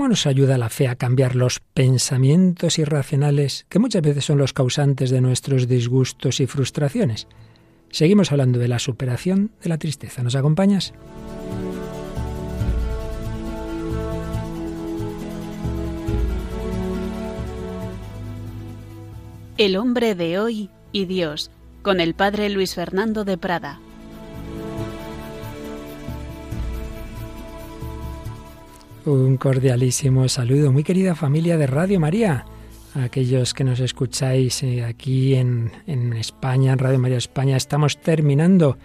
¿Cómo nos ayuda la fe a cambiar los pensamientos irracionales que muchas veces son los causantes de nuestros disgustos y frustraciones? Seguimos hablando de la superación de la tristeza. ¿Nos acompañas? El hombre de hoy y Dios, con el padre Luis Fernando de Prada. Un cordialísimo saludo, muy querida familia de Radio María, aquellos que nos escucháis eh, aquí en, en España, en Radio María España. Estamos terminando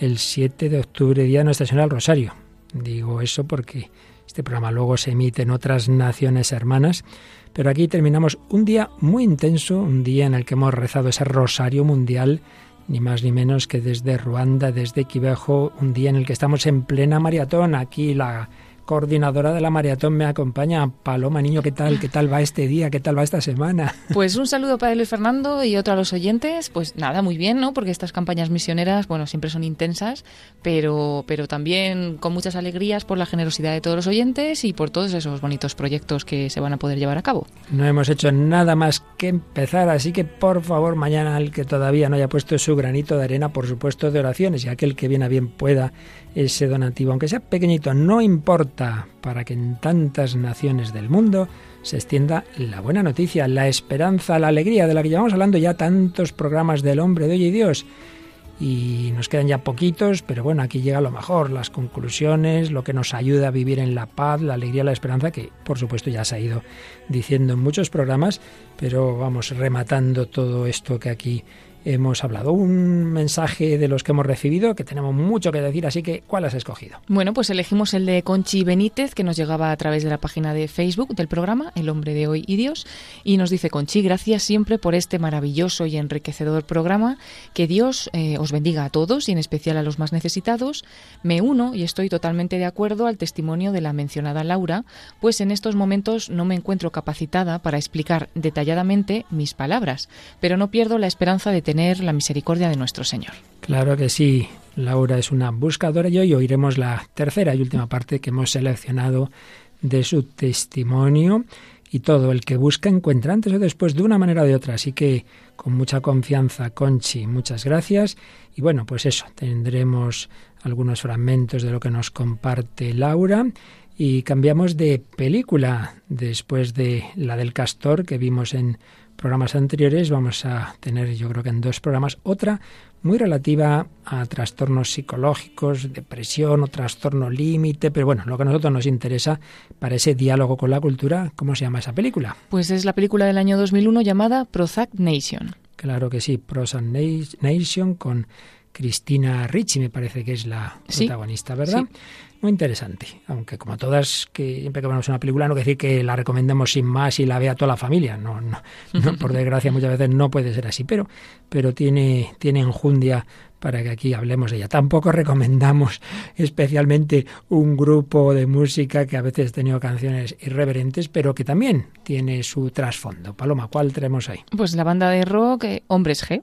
el 7 de octubre, Día de Nuestra Señora del Rosario. Digo eso porque este programa luego se emite en otras naciones hermanas pero aquí terminamos un día muy intenso, un día en el que hemos rezado ese rosario mundial, ni más ni menos que desde Ruanda, desde Quibejo, un día en el que estamos en plena maratón. Aquí la coordinadora de la maratón me acompaña. Paloma Niño, ¿qué tal? ¿Qué tal va este día? ¿Qué tal va esta semana? Pues un saludo para Luis Fernando y otro a los oyentes. Pues nada, muy bien, ¿no? Porque estas campañas misioneras, bueno, siempre son intensas, pero, pero también con muchas alegrías por la generosidad de todos los oyentes y por todos esos bonitos proyectos que se van a poder llevar a cabo. No hemos hecho nada más que empezar, así que por favor, mañana al que todavía no haya puesto su granito de arena, por supuesto, de oraciones, y aquel que bien a bien pueda ese donativo, aunque sea pequeñito, no importa, para que en tantas naciones del mundo se extienda la buena noticia, la esperanza, la alegría de la que llevamos hablando ya tantos programas del hombre de hoy y Dios. Y nos quedan ya poquitos, pero bueno, aquí llega lo mejor, las conclusiones, lo que nos ayuda a vivir en la paz, la alegría, la esperanza, que por supuesto ya se ha ido diciendo en muchos programas, pero vamos rematando todo esto que aquí hemos hablado. Un mensaje de los que hemos recibido, que tenemos mucho que decir, así que ¿cuál has escogido? Bueno, pues elegimos el de Conchi Benítez, que nos llegaba a través de la página de Facebook del programa, El hombre de hoy y Dios, y nos dice Conchi, gracias siempre por este maravilloso y enriquecedor programa, que Dios eh, os bendiga a todos y en especial a los más necesitados. Me uno y estoy totalmente de acuerdo al testimonio de la mencionada Laura, pues en estos momentos no me encuentro capacitada para explicar detalladamente mis palabras, pero no pierdo la esperanza de tener la misericordia de nuestro Señor. Claro que sí. Laura es una buscadora y hoy oiremos la tercera y última parte que hemos seleccionado de su testimonio y todo el que busca encuentra antes o después de una manera o de otra. Así que con mucha confianza, Conchi, muchas gracias. Y bueno, pues eso, tendremos algunos fragmentos de lo que nos comparte Laura y cambiamos de película después de la del castor que vimos en programas anteriores vamos a tener, yo creo que en dos programas, otra muy relativa a trastornos psicológicos, depresión o trastorno límite, pero bueno, lo que a nosotros nos interesa para ese diálogo con la cultura, ¿cómo se llama esa película? Pues es la película del año 2001 llamada Prozac Nation. Claro que sí, Prozac Nation con Cristina Ricci, me parece que es la protagonista, ¿verdad? Muy interesante, aunque como todas, que siempre que vemos una película no quiere decir que la recomendemos sin más y la vea toda la familia, no, no, por desgracia muchas veces no puede ser así, pero, pero tiene, tiene enjundia para que aquí hablemos de ella. Tampoco recomendamos especialmente un grupo de música que a veces ha tenido canciones irreverentes, pero que también tiene su trasfondo. Paloma, ¿cuál tenemos ahí? Pues la banda de rock eh, Hombres G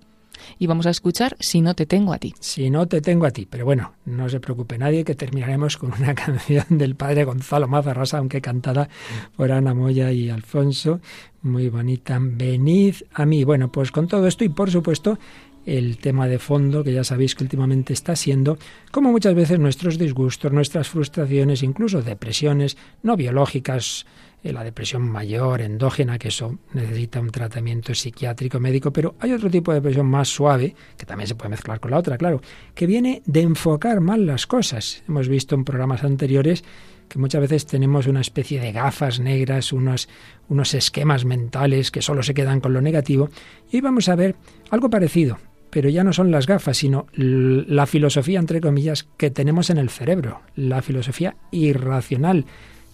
y vamos a escuchar Si no te tengo a ti. Si no te tengo a ti, pero bueno, no se preocupe nadie que terminaremos con una canción del padre Gonzalo Mazarrasa, aunque cantada por Ana Moya y Alfonso, muy bonita. Venid a mí. Bueno, pues con todo esto y por supuesto el tema de fondo que ya sabéis que últimamente está siendo como muchas veces nuestros disgustos, nuestras frustraciones, incluso depresiones no biológicas, la depresión mayor, endógena, que eso necesita un tratamiento psiquiátrico médico, pero hay otro tipo de depresión más suave, que también se puede mezclar con la otra, claro, que viene de enfocar mal las cosas. Hemos visto en programas anteriores que muchas veces tenemos una especie de gafas negras, unos, unos esquemas mentales que solo se quedan con lo negativo, y hoy vamos a ver algo parecido, pero ya no son las gafas, sino la filosofía, entre comillas, que tenemos en el cerebro, la filosofía irracional,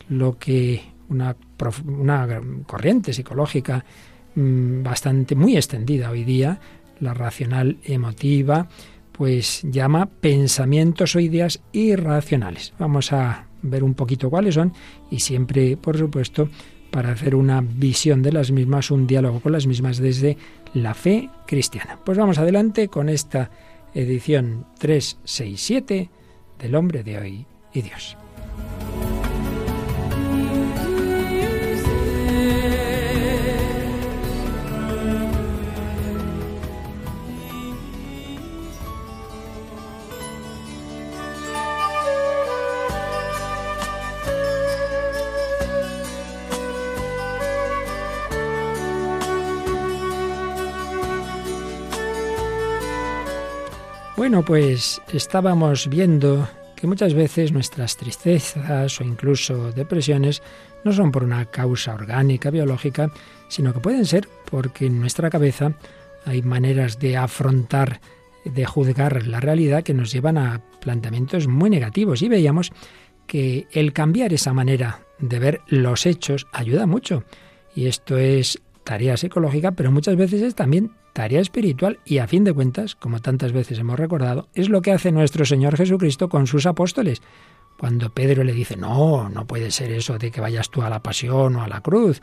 lo que una, corriente psicológica mm, bastante muy extendida hoy día, la racional emotiva, pues llama pensamientos o ideas irracionales. Vamos a ver un poquito cuáles son y siempre, por supuesto, para hacer una visión de las mismas, un diálogo con las mismas desde la fe cristiana. Pues vamos adelante con esta edición 367 del hombre de hoy y Dios. Bueno, pues estábamos viendo que muchas veces nuestras tristezas o incluso depresiones no son por una causa orgánica, biológica, sino que pueden ser porque en nuestra cabeza hay maneras de afrontar, de juzgar la realidad que nos llevan a planteamientos muy negativos. Y veíamos que el cambiar esa manera de ver los hechos ayuda mucho. Y esto es tarea psicológica, pero muchas veces es también tarea espiritual y a fin de cuentas, como tantas veces hemos recordado, es lo que hace nuestro Señor Jesucristo con sus apóstoles. Cuando Pedro le dice, no, no puede ser eso de que vayas tú a la pasión o a la cruz,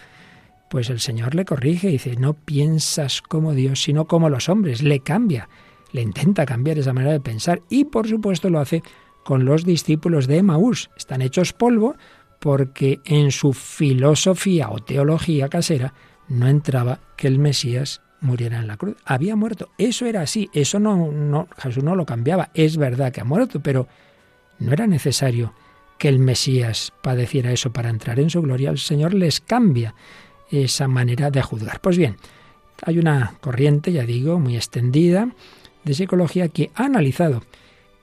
pues el Señor le corrige y dice, no piensas como Dios, sino como los hombres, le cambia, le intenta cambiar esa manera de pensar y por supuesto lo hace con los discípulos de Emaús. Están hechos polvo porque en su filosofía o teología casera no entraba que el Mesías muriera en la cruz. Había muerto. Eso era así. Eso no, no, Jesús no lo cambiaba. Es verdad que ha muerto, pero no era necesario que el Mesías padeciera eso para entrar en su gloria. El Señor les cambia esa manera de juzgar. Pues bien, hay una corriente, ya digo, muy extendida de psicología que ha analizado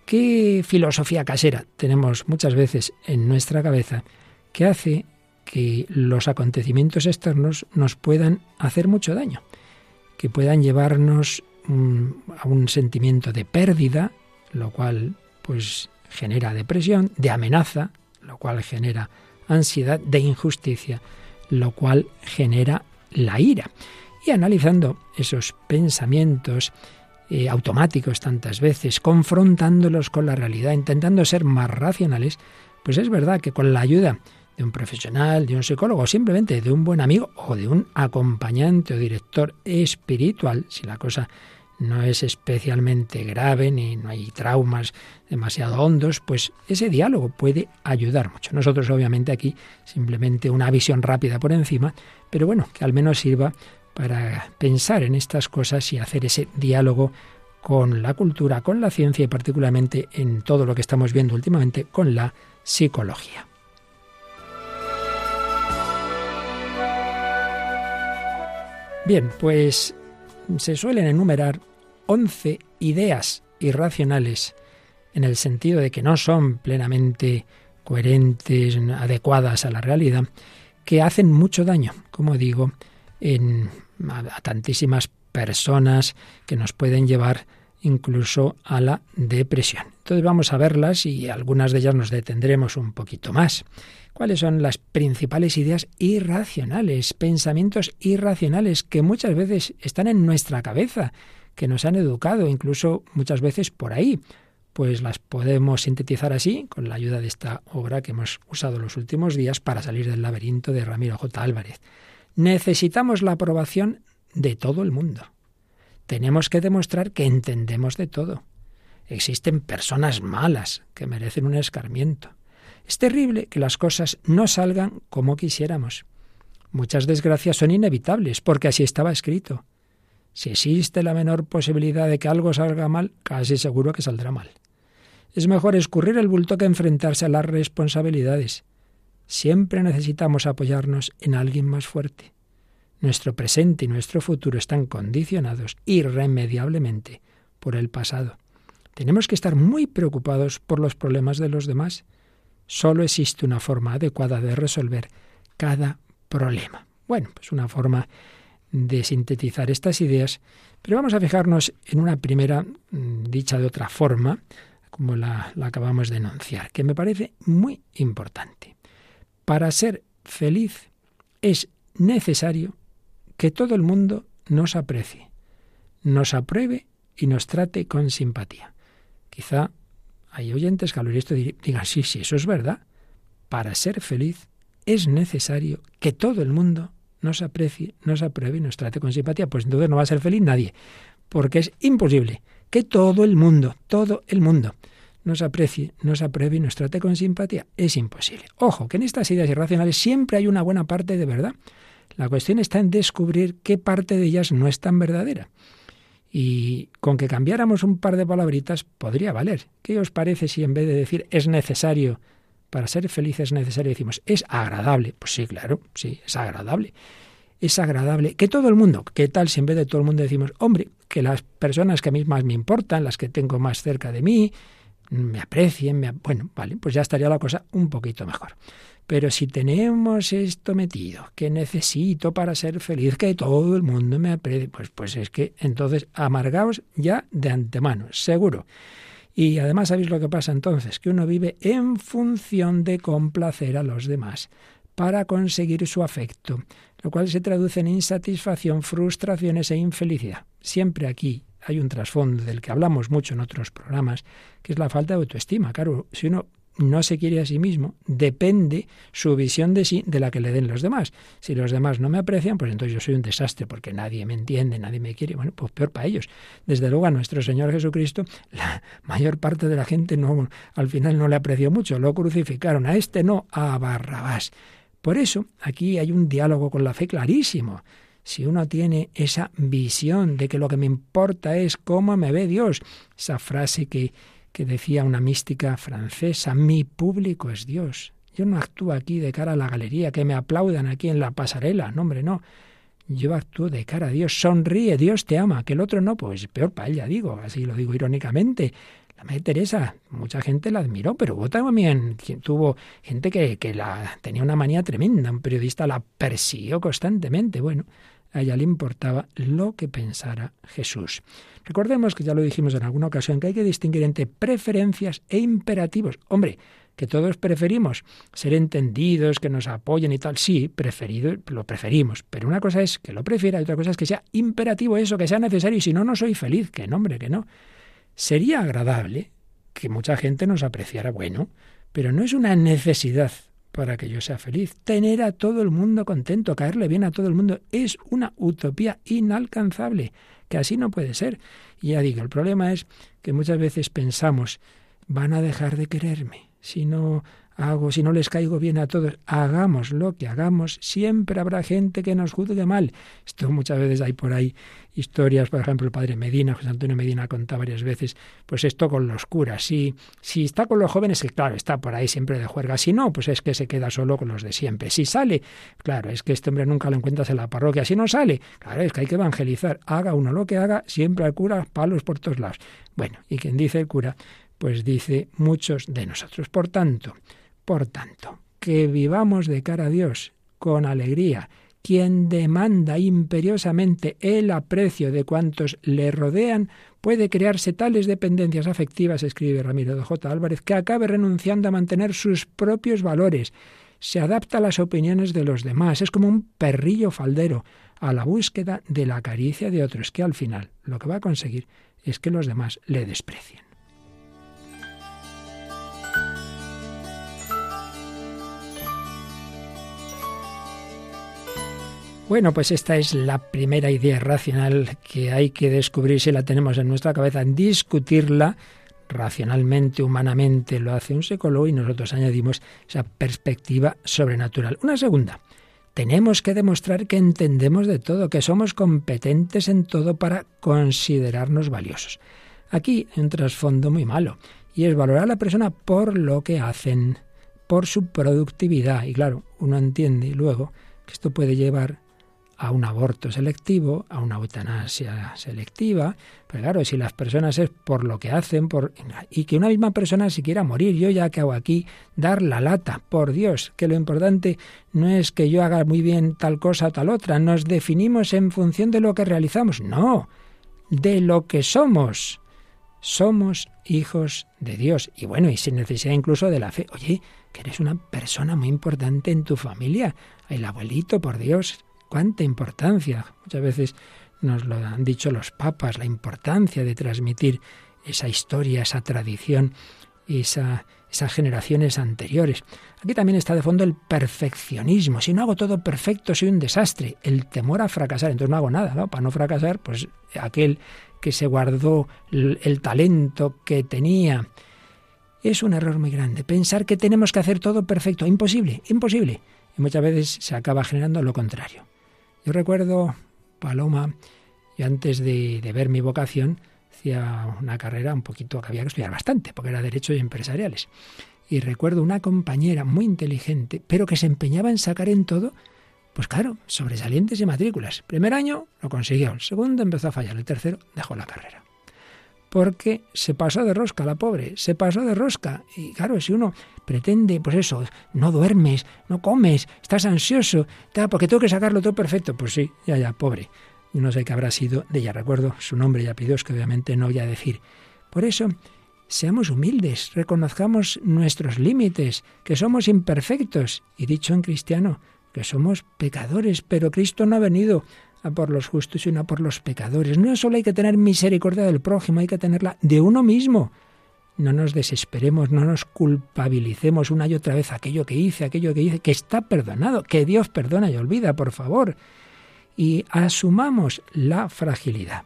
qué filosofía casera tenemos muchas veces en nuestra cabeza que hace que los acontecimientos externos nos puedan hacer mucho daño que puedan llevarnos mm, a un sentimiento de pérdida, lo cual pues genera depresión, de amenaza, lo cual genera ansiedad, de injusticia, lo cual genera la ira. Y analizando esos pensamientos eh, automáticos tantas veces, confrontándolos con la realidad, intentando ser más racionales, pues es verdad que con la ayuda de un profesional, de un psicólogo, simplemente de un buen amigo o de un acompañante o director espiritual, si la cosa no es especialmente grave ni no hay traumas demasiado hondos, pues ese diálogo puede ayudar mucho. Nosotros obviamente aquí simplemente una visión rápida por encima, pero bueno, que al menos sirva para pensar en estas cosas y hacer ese diálogo con la cultura, con la ciencia y particularmente en todo lo que estamos viendo últimamente con la psicología. Bien, pues se suelen enumerar 11 ideas irracionales en el sentido de que no son plenamente coherentes, adecuadas a la realidad, que hacen mucho daño, como digo, en, a tantísimas personas que nos pueden llevar incluso a la depresión. Entonces vamos a verlas y algunas de ellas nos detendremos un poquito más cuáles son las principales ideas irracionales, pensamientos irracionales que muchas veces están en nuestra cabeza, que nos han educado, incluso muchas veces por ahí. Pues las podemos sintetizar así, con la ayuda de esta obra que hemos usado los últimos días para salir del laberinto de Ramiro J. Álvarez. Necesitamos la aprobación de todo el mundo. Tenemos que demostrar que entendemos de todo. Existen personas malas que merecen un escarmiento. Es terrible que las cosas no salgan como quisiéramos. Muchas desgracias son inevitables, porque así estaba escrito. Si existe la menor posibilidad de que algo salga mal, casi seguro que saldrá mal. Es mejor escurrir el bulto que enfrentarse a las responsabilidades. Siempre necesitamos apoyarnos en alguien más fuerte. Nuestro presente y nuestro futuro están condicionados irremediablemente por el pasado. Tenemos que estar muy preocupados por los problemas de los demás Solo existe una forma adecuada de resolver cada problema. Bueno, pues una forma de sintetizar estas ideas, pero vamos a fijarnos en una primera mm, dicha de otra forma, como la, la acabamos de enunciar, que me parece muy importante. Para ser feliz es necesario que todo el mundo nos aprecie, nos apruebe y nos trate con simpatía. Quizá hay oyentes que al oír esto digan, sí, sí, eso es verdad. Para ser feliz es necesario que todo el mundo nos aprecie, nos apruebe y nos trate con simpatía. Pues entonces no va a ser feliz nadie, porque es imposible que todo el mundo, todo el mundo, nos aprecie, nos apruebe y nos trate con simpatía. Es imposible. Ojo, que en estas ideas irracionales siempre hay una buena parte de verdad. La cuestión está en descubrir qué parte de ellas no es tan verdadera. Y con que cambiáramos un par de palabritas podría valer. ¿Qué os parece si en vez de decir es necesario, para ser feliz es necesario, decimos es agradable? Pues sí, claro, sí, es agradable. Es agradable que todo el mundo, ¿qué tal si en vez de todo el mundo decimos, hombre, que las personas que a mí más me importan, las que tengo más cerca de mí, me aprecien, me, bueno, vale, pues ya estaría la cosa un poquito mejor. Pero si tenemos esto metido, que necesito para ser feliz, que todo el mundo me aprecie, pues, pues es que entonces amargaos ya de antemano, seguro. Y además, ¿sabéis lo que pasa entonces? Que uno vive en función de complacer a los demás para conseguir su afecto, lo cual se traduce en insatisfacción, frustraciones e infelicidad. Siempre aquí hay un trasfondo del que hablamos mucho en otros programas, que es la falta de autoestima. Claro, si uno no se quiere a sí mismo, depende su visión de sí de la que le den los demás. Si los demás no me aprecian, pues entonces yo soy un desastre porque nadie me entiende, nadie me quiere. Bueno, pues peor para ellos. Desde luego a nuestro Señor Jesucristo, la mayor parte de la gente no, al final no le apreció mucho, lo crucificaron. A este no, a Barrabás. Por eso aquí hay un diálogo con la fe clarísimo. Si uno tiene esa visión de que lo que me importa es cómo me ve Dios, esa frase que que decía una mística francesa, mi público es Dios. Yo no actúo aquí de cara a la galería, que me aplaudan aquí en la pasarela, no hombre, no. Yo actúo de cara a Dios, sonríe, Dios te ama, que el otro no, pues peor para ella, digo, así lo digo irónicamente. La Madre Teresa, mucha gente la admiró, pero hubo también tuvo gente que, que la tenía una manía tremenda, un periodista la persiguió constantemente. Bueno, a ella le importaba lo que pensara Jesús. Recordemos que ya lo dijimos en alguna ocasión que hay que distinguir entre preferencias e imperativos. Hombre, que todos preferimos ser entendidos, que nos apoyen y tal. Sí, preferido, lo preferimos. Pero una cosa es que lo prefiera y otra cosa es que sea imperativo eso, que sea necesario. Y si no, no soy feliz. Que no, hombre, que no. Sería agradable que mucha gente nos apreciara bueno, pero no es una necesidad para que yo sea feliz. Tener a todo el mundo contento, caerle bien a todo el mundo, es una utopía inalcanzable, que así no puede ser. Y ya digo, el problema es que muchas veces pensamos, van a dejar de quererme si no hago, si no les caigo bien a todos, hagamos lo que hagamos, siempre habrá gente que nos juzgue mal. Esto muchas veces hay por ahí historias, por ejemplo, el padre Medina, José Antonio Medina contado varias veces, pues esto con los curas. Si, si está con los jóvenes, que claro, está por ahí siempre de juerga. Si no, pues es que se queda solo con los de siempre. Si sale, claro, es que este hombre nunca lo encuentras en la parroquia. Si no sale, claro, es que hay que evangelizar. Haga uno lo que haga, siempre al cura palos por todos lados. Bueno, y quien dice el cura, pues dice muchos de nosotros. Por tanto, por tanto, que vivamos de cara a Dios con alegría. Quien demanda imperiosamente el aprecio de cuantos le rodean puede crearse tales dependencias afectivas, escribe Ramiro de J. Álvarez, que acabe renunciando a mantener sus propios valores. Se adapta a las opiniones de los demás. Es como un perrillo faldero a la búsqueda de la caricia de otros, que al final lo que va a conseguir es que los demás le desprecien. Bueno, pues esta es la primera idea racional que hay que descubrir si la tenemos en nuestra cabeza, discutirla racionalmente, humanamente, lo hace un psicólogo y nosotros añadimos esa perspectiva sobrenatural. Una segunda, tenemos que demostrar que entendemos de todo, que somos competentes en todo para considerarnos valiosos. Aquí hay un trasfondo muy malo y es valorar a la persona por lo que hacen, por su productividad. Y claro, uno entiende luego que esto puede llevar a un aborto selectivo, a una eutanasia selectiva. Pero claro, si las personas es por lo que hacen, por y que una misma persona si quiera morir, yo ya que hago aquí, dar la lata, por Dios, que lo importante no es que yo haga muy bien tal cosa o tal otra, nos definimos en función de lo que realizamos, no, de lo que somos. Somos hijos de Dios. Y bueno, y sin necesidad incluso de la fe. Oye, que eres una persona muy importante en tu familia. El abuelito, por Dios, cuánta importancia. Muchas veces nos lo han dicho los papas, la importancia de transmitir esa historia, esa tradición, esa, esas generaciones anteriores. Aquí también está de fondo el perfeccionismo. Si no hago todo perfecto, soy un desastre. El temor a fracasar. Entonces no hago nada, ¿no? Para no fracasar, pues aquel que se guardó el talento que tenía. Es un error muy grande. Pensar que tenemos que hacer todo perfecto. Imposible, imposible. Y muchas veces se acaba generando lo contrario. Yo recuerdo, Paloma, y antes de, ver mi vocación, hacía una carrera un poquito que había que estudiar bastante, porque era Derecho y Empresariales. Y recuerdo una compañera muy inteligente, pero que se empeñaba en sacar en todo Pues claro, sobresalientes y matrículas. Primer año lo consiguió, el segundo empezó a fallar, el tercero dejó la carrera. Porque se pasó de rosca la pobre, se pasó de rosca. Y claro, si uno pretende, pues eso, no duermes, no comes, estás ansioso, porque tengo que sacarlo todo perfecto, pues sí, ya, ya, pobre. Yo no sé qué habrá sido de ella, recuerdo su nombre y apellidos que obviamente no voy a decir. Por eso, seamos humildes, reconozcamos nuestros límites, que somos imperfectos, y dicho en cristiano, que somos pecadores, pero Cristo no ha venido por los justos, sino a por los pecadores. No solo hay que tener misericordia del prójimo, hay que tenerla de uno mismo. No nos desesperemos, no nos culpabilicemos una y otra vez aquello que hice, aquello que hice, que está perdonado, que Dios perdona y olvida, por favor. Y asumamos la fragilidad.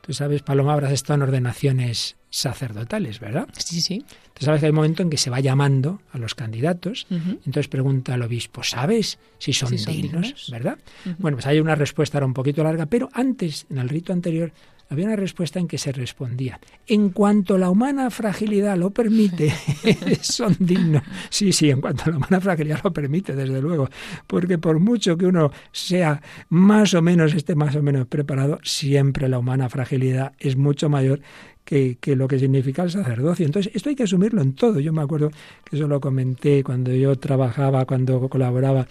Tú sabes, Paloma, habrás estado en ordenaciones sacerdotales, ¿verdad? Sí, sí. Tú sabes que hay un momento en que se va llamando a los candidatos, entonces pregunta al obispo, ¿sabes si son, dignos, ¿Verdad? Bueno, pues hay una respuesta ahora un poquito larga, pero antes, en el rito anterior, había una respuesta en que se respondía, en cuanto la humana fragilidad lo permite, son dignos. Sí, sí, en cuanto la humana fragilidad lo permite, desde luego, porque por mucho que uno sea más o menos, esté más o menos preparado, siempre la humana fragilidad es mucho mayor que, que, lo que significa el sacerdocio. Entonces, esto hay que asumirlo en todo. Yo me acuerdo que eso lo comenté cuando yo trabajaba, cuando colaboraba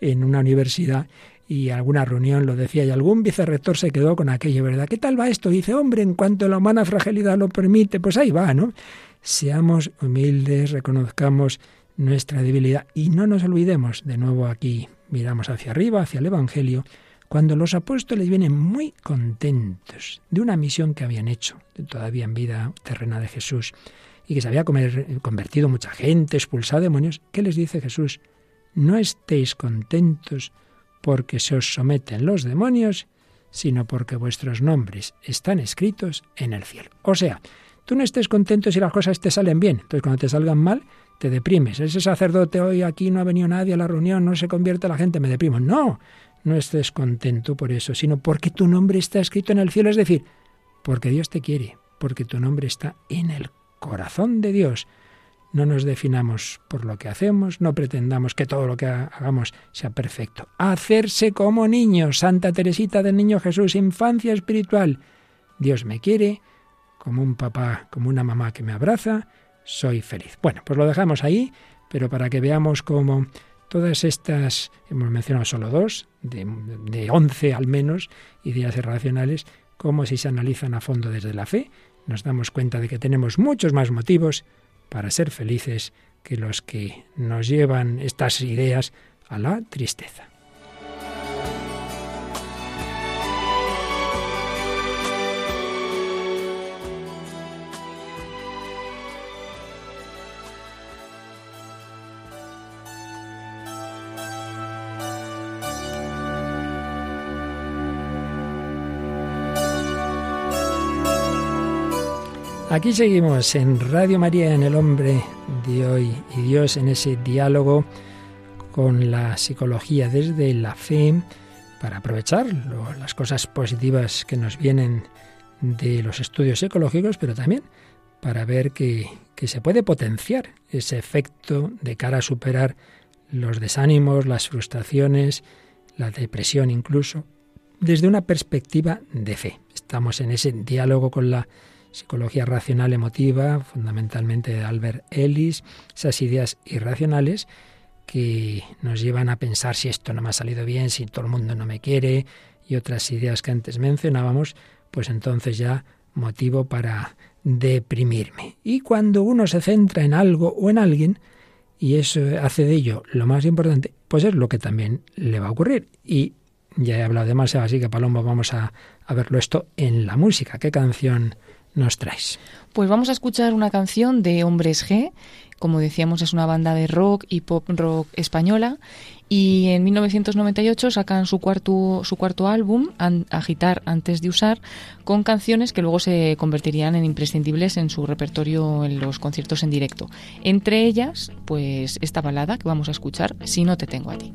en una universidad y alguna reunión lo decía y algún vicerrector se quedó con aquello, ¿verdad? ¿Qué tal va esto? dice, hombre, en cuanto la humana fragilidad lo permite, pues ahí va, ¿no? Seamos humildes, reconozcamos nuestra debilidad y no nos olvidemos, de nuevo aquí miramos hacia arriba, hacia el Evangelio, cuando los apóstoles vienen muy contentos de una misión que habían hecho, todavía en vida terrena de Jesús, y que se había convertido mucha gente, expulsado demonios, ¿qué les dice Jesús? No estéis contentos porque se os someten los demonios, sino porque vuestros nombres están escritos en el cielo. O sea, tú no estés contento si las cosas te salen bien. Entonces, cuando te salgan mal, te deprimes. Ese sacerdote hoy aquí no ha venido nadie a la reunión, no se convierte la gente, me deprimo. No, no estés contento por eso, sino porque tu nombre está escrito en el cielo. Es decir, porque Dios te quiere, porque tu nombre está en el corazón de Dios. No nos definamos por lo que hacemos, no pretendamos que todo lo que hagamos sea perfecto. Hacerse como niños, Santa Teresita del Niño Jesús, infancia espiritual. Dios me quiere, como un papá, como una mamá que me abraza, soy feliz. Bueno, pues lo dejamos ahí, pero para que veamos cómo todas estas, hemos mencionado solo dos, de, de once al menos, ideas irracionales, como si se analizan a fondo desde la fe, nos damos cuenta de que tenemos muchos más motivos para ser felices que los que nos llevan estas ideas a la tristeza. Aquí seguimos en Radio María, en el hombre de hoy y Dios, en ese diálogo con la psicología desde la fe, para aprovechar las cosas positivas que nos vienen de los estudios psicológicos, pero también para ver que, que se puede potenciar ese efecto de cara a superar los desánimos, las frustraciones, la depresión incluso, desde una perspectiva de fe. Estamos en ese diálogo con la psicología racional emotiva, fundamentalmente de Albert Ellis, esas ideas irracionales que nos llevan a pensar si esto no me ha salido bien, si todo el mundo no me quiere y otras ideas que antes mencionábamos, pues entonces ya motivo para deprimirme. Y cuando uno se centra en algo o en alguien, y eso hace de ello lo más importante, pues es lo que también le va a ocurrir. Y ya he hablado demasiado, así que Paloma, vamos a verlo esto en la música. ¿Qué canción nos traes? Pues vamos a escuchar una canción de Hombres G. Como decíamos, es una banda de rock y pop rock española. Y en 1998 sacan su cuarto, su cuarto álbum, Agitar antes de usar, con canciones que luego se convertirían en imprescindibles en su repertorio en los conciertos en directo. Entre ellas, pues esta balada que vamos a escuchar, Si no te tengo a ti.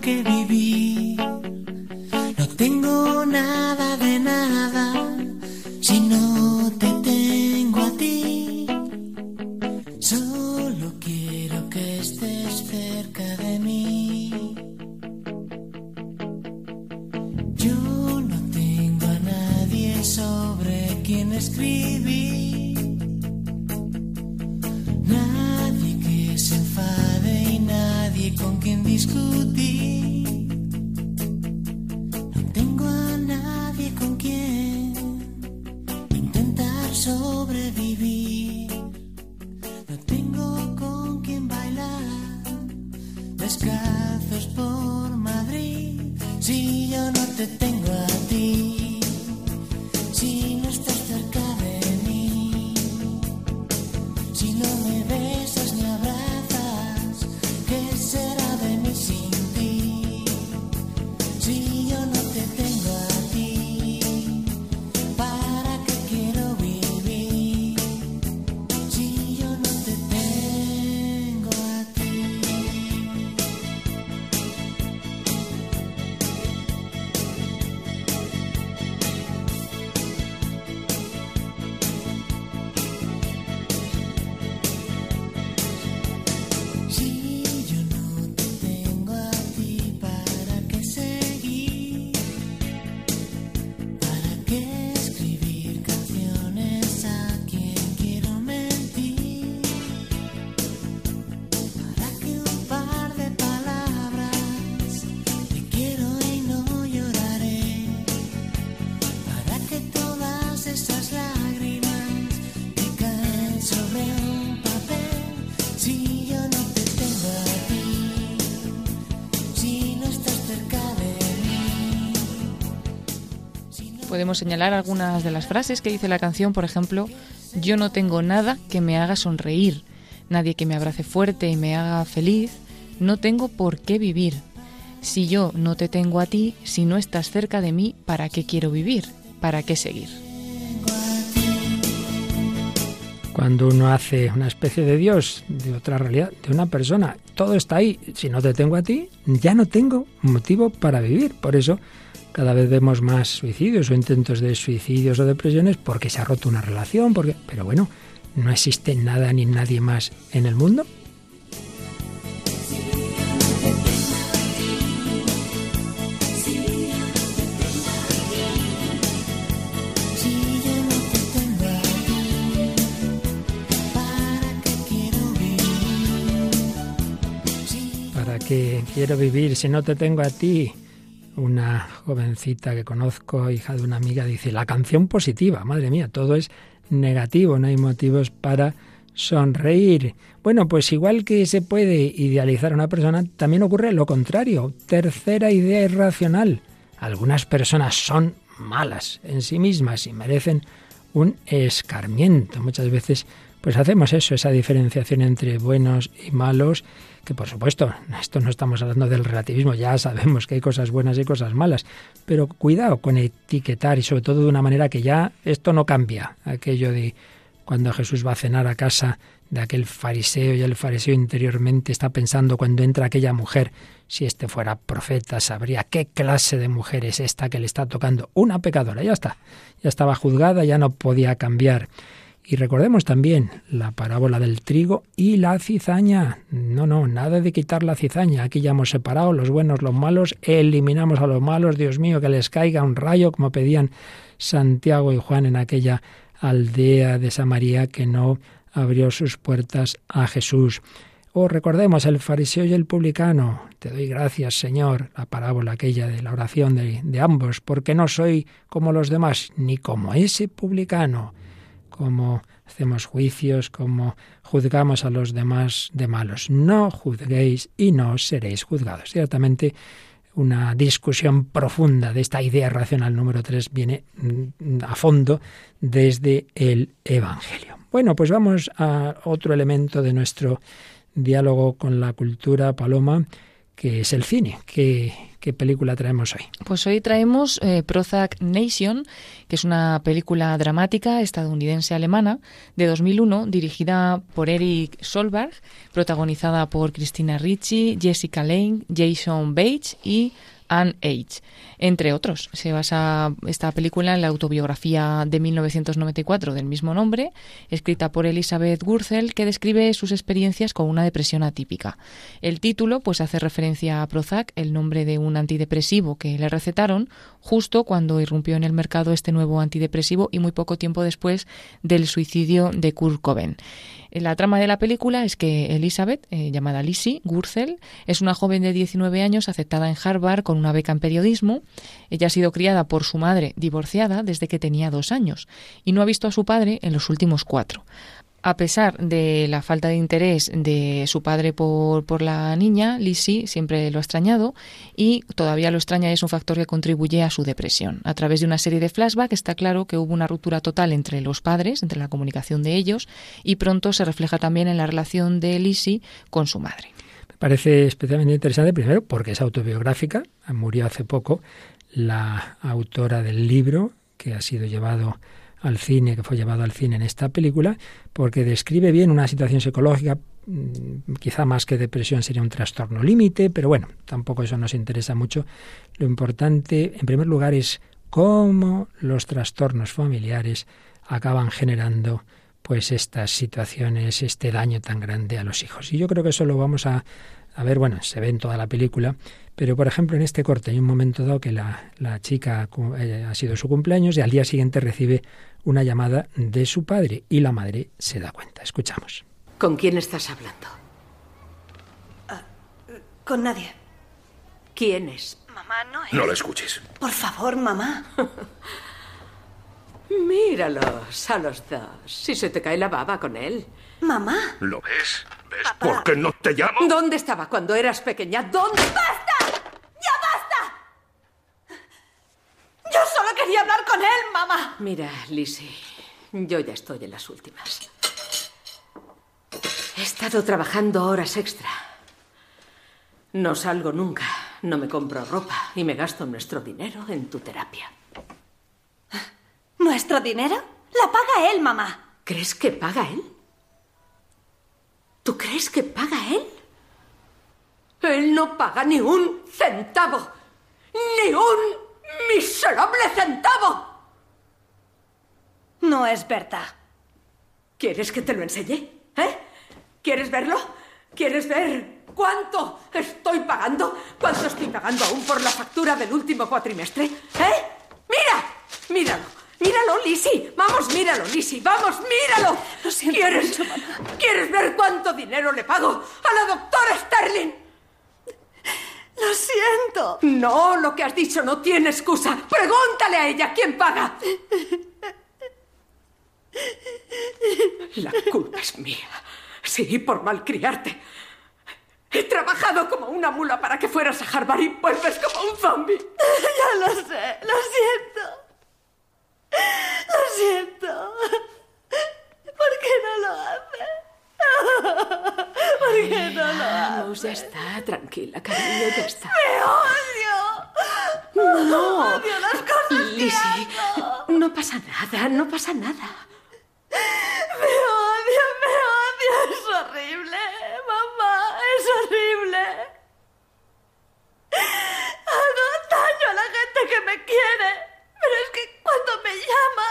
Que vivir. No tengo nada de nada si no te tengo a ti. Solo quiero que estés cerca de mí. Yo no tengo a nadie sobre quien escribir. Nadie que se enfade con quien discutir. No tengo a nadie con quien intentar sobrevivir. No tengo con quien bailar descalzos por Madrid. Si yo no te tengo a ti, Podemos señalar algunas de las frases que dice la canción, por ejemplo, yo no tengo nada que me haga sonreír, nadie que me abrace fuerte y me haga feliz, no tengo por qué vivir. Si yo no te tengo a ti, si no estás cerca de mí, ¿para qué quiero vivir? ¿Para qué seguir? Cuando uno hace una especie de Dios, de otra realidad, de una persona, todo está ahí. Si no te tengo a ti, ya no tengo motivo para vivir. Por eso cada vez vemos más suicidios o intentos de suicidios o depresiones porque se ha roto una relación, porque pero bueno, no existe nada ni nadie más en el mundo. ¿Para qué quiero vivir si no te tengo a ti? Una jovencita que conozco, hija de una amiga, dice, la canción positiva, madre mía, todo es negativo, no hay motivos para sonreír. Bueno, pues igual que se puede idealizar a una persona, también ocurre lo contrario. Tercera idea irracional. Algunas personas son malas en sí mismas y merecen un escarmiento. Muchas veces pues hacemos eso, esa diferenciación entre buenos y malos, que por supuesto, esto no estamos hablando del relativismo, ya sabemos que hay cosas buenas y cosas malas, pero cuidado con etiquetar y sobre todo de una manera que ya esto no cambia, aquello de cuando Jesús va a cenar a casa de aquel fariseo y el fariseo interiormente está pensando cuando entra aquella mujer, si este fuera profeta, sabría qué clase de mujer es esta que le está tocando, una pecadora, ya está, ya estaba juzgada, ya no podía cambiar. Y recordemos también la parábola del trigo y la cizaña. No, no, nada de quitar la cizaña. Aquí ya hemos separado los buenos, los malos, eliminamos a los malos, Dios mío, que les caiga un rayo, como pedían Santiago y Juan en aquella aldea de Samaria que no abrió sus puertas a Jesús. O recordemos el fariseo y el publicano. Te doy gracias, Señor, la parábola aquella de la oración de ambos, porque no soy como los demás, ni como ese publicano cómo hacemos juicios, cómo juzgamos a los demás de malos. No juzguéis y no seréis juzgados. Ciertamente una discusión profunda de esta idea racional número 3 viene a fondo desde el Evangelio. Bueno, pues vamos a otro elemento de nuestro diálogo con la cultura, Paloma, que es el cine. ¿Qué, película traemos hoy? Pues hoy traemos eh, Prozac Nation, que es una película dramática estadounidense-alemana de 2001, dirigida por Eric Solberg, protagonizada por Christina Ricci, Jessica Lange, Jason Bates y Anne H., entre otros. Se basa esta película en la autobiografía de 1994 del mismo nombre, escrita por Elizabeth Gurzel, que describe sus experiencias con una depresión atípica. El título pues hace referencia a Prozac, el nombre de un antidepresivo que le recetaron justo cuando irrumpió en el mercado este nuevo antidepresivo y muy poco tiempo después del suicidio de Kurt Cobain. La trama de la película es que Elizabeth, eh, llamada Lizzie Gurzel, es una joven de 19 años aceptada en Harvard con una beca en periodismo. Ella ha sido criada por su madre, divorciada, desde que tenía dos años, y no ha visto a su padre en los últimos cuatro a pesar de la falta de interés de su padre por, por la niña, Lizzie siempre lo ha extrañado y todavía lo extraña es un factor que contribuye a su depresión. A través de una serie de flashbacks está claro que hubo una ruptura total entre los padres, entre la comunicación de ellos y pronto se refleja también en la relación de Lizzie con su madre. Me parece especialmente interesante, primero, porque es autobiográfica, murió hace poco la autora del libro que ha sido llevado al cine, que fue llevado al cine en esta película, porque describe bien una situación psicológica, mm, quizá más que depresión sería un trastorno límite, pero bueno, tampoco eso nos interesa mucho. Lo importante, en primer lugar, es cómo los trastornos familiares acaban generando pues estas situaciones, este daño tan grande a los hijos. Y yo creo que eso lo vamos a, a ver, bueno, se ve en toda la película, pero por ejemplo en este corte hay un momento dado que la, la chica eh, ha sido su cumpleaños y al día siguiente recibe una llamada de su padre y la madre se da cuenta. Escuchamos. ¿Con quién estás hablando? Con nadie. ¿Quién es? Mamá, no es. No la escuches. Por favor, mamá. Míralos a los dos. Si se te cae la baba con él. Mamá. ¿Lo ves? ¿Ves Papá. por qué no te llamo? ¿Dónde estaba cuando eras pequeña? ¿Dónde? ¡Basta! ¡Ya basta! Yo solo quería hablar con él, mamá. Mira, Lizzie, yo ya estoy en las últimas. He estado trabajando horas extra. No salgo nunca, no me compro ropa y me gasto nuestro dinero en tu terapia. ¿Nuestro dinero? La paga él, mamá. ¿Crees que paga él? ¿Tú crees que paga él? Él no paga ni un centavo. Ni un miserable centavo. No es verdad. ¿Quieres que te lo enseñe? ¿Eh? ¿Quieres verlo? ¿Quieres ver cuánto estoy pagando? ¿Cuánto estoy pagando aún por la factura del último cuatrimestre? ¿Eh? ¡Mira! ¡Míralo! ¡Míralo, Lizzie! ¡Vamos, míralo, Lizzie! ¡Vamos, míralo! Lo siento ¿Quieres, mucho, mamá. ¿Quieres ver cuánto dinero le pago a la doctora Sterling? Lo siento. No, lo que has dicho no tiene excusa. Pregúntale a ella quién paga. La culpa es mía. Sí, por malcriarte. He trabajado como una mula para que fueras a Harvard y vuelves como un zombie. Ya lo sé. Lo siento. Lo siento. ¿Por qué no lo hace? ¿Por qué no lo hace? Vamos, ya está. Tranquila, cariño, ya está. ¡Me odio! No. Odio las cosas que Lizzie, hago. no pasa nada, no pasa nada. Me odio, me odio. Es horrible, mamá. Es horrible. Hago daño a la gente que me quiere. Pero es que cuando me llama...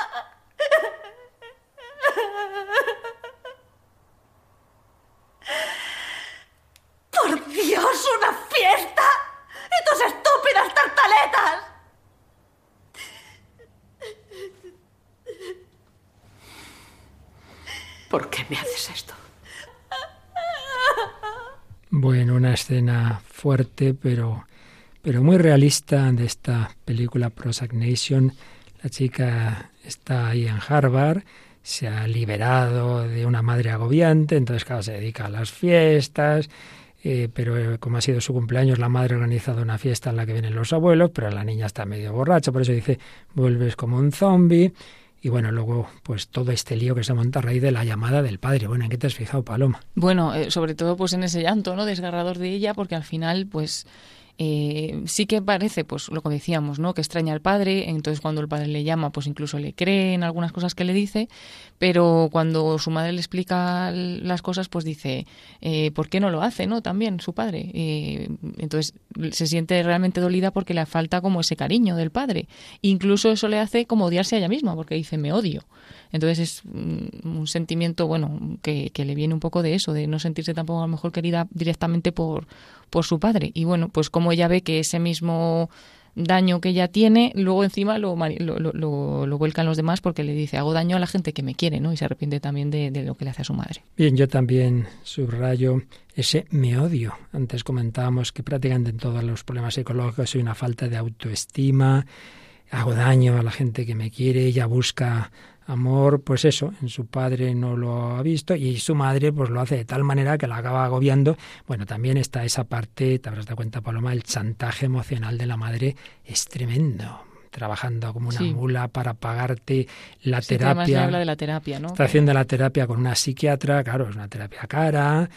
¡Por Dios, una fiesta! ¡Y estúpidas tartaletas! ¿Por qué me haces esto? Bueno, una escena fuerte, pero, pero muy realista de esta película Prozac Nation. La chica está ahí en Harvard, se ha liberado de una madre agobiante, entonces claro, se dedica a las fiestas, eh, pero eh, como ha sido su cumpleaños, la madre ha organizado una fiesta en la que vienen los abuelos, pero la niña está medio borracha, por eso dice, vuelves como un zombie. Y bueno, luego, pues todo este lío que se monta a raíz de la llamada del padre. Bueno, ¿en qué te has fijado, Paloma? Bueno, eh, sobre todo pues en ese llanto, ¿no? Desgarrador de ella, porque al final, pues eh, sí que parece, pues lo que decíamos, ¿no? Que extraña al padre, entonces cuando el padre le llama, pues incluso le cree en algunas cosas que le dice, pero cuando su madre le explica las cosas, pues dice, eh, ¿por qué no lo hace, no? También su padre. Eh, entonces se siente realmente dolida porque le falta como ese cariño del padre. Incluso eso le hace como odiarse a ella misma, porque dice, me odio. Entonces es mm, un sentimiento, bueno, que, que le viene un poco de eso, de no sentirse tampoco a lo mejor querida directamente por, por su padre. Y bueno, pues como ella ve que ese mismo daño que ella tiene, luego encima lo, lo, lo, lo, vuelcan los demás porque le dice, hago daño a la gente que me quiere, ¿no? Y se arrepiente también de, de, lo que le hace a su madre. Bien, yo también subrayo ese me odio. Antes comentábamos que prácticamente en todos los problemas psicológicos hay una falta de autoestima, hago daño a la gente que me quiere, ella busca amor, pues eso, en su padre no lo ha visto y su madre pues lo hace de tal manera que la acaba agobiando. Bueno, también está esa parte, te habrás dado cuenta Paloma, el chantaje emocional de la madre es tremendo trabajando como una Sí. mula para pagarte la Sí, además terapia. habla de la terapia, ¿no? Está haciendo la terapia con una psiquiatra, claro, es una terapia cara.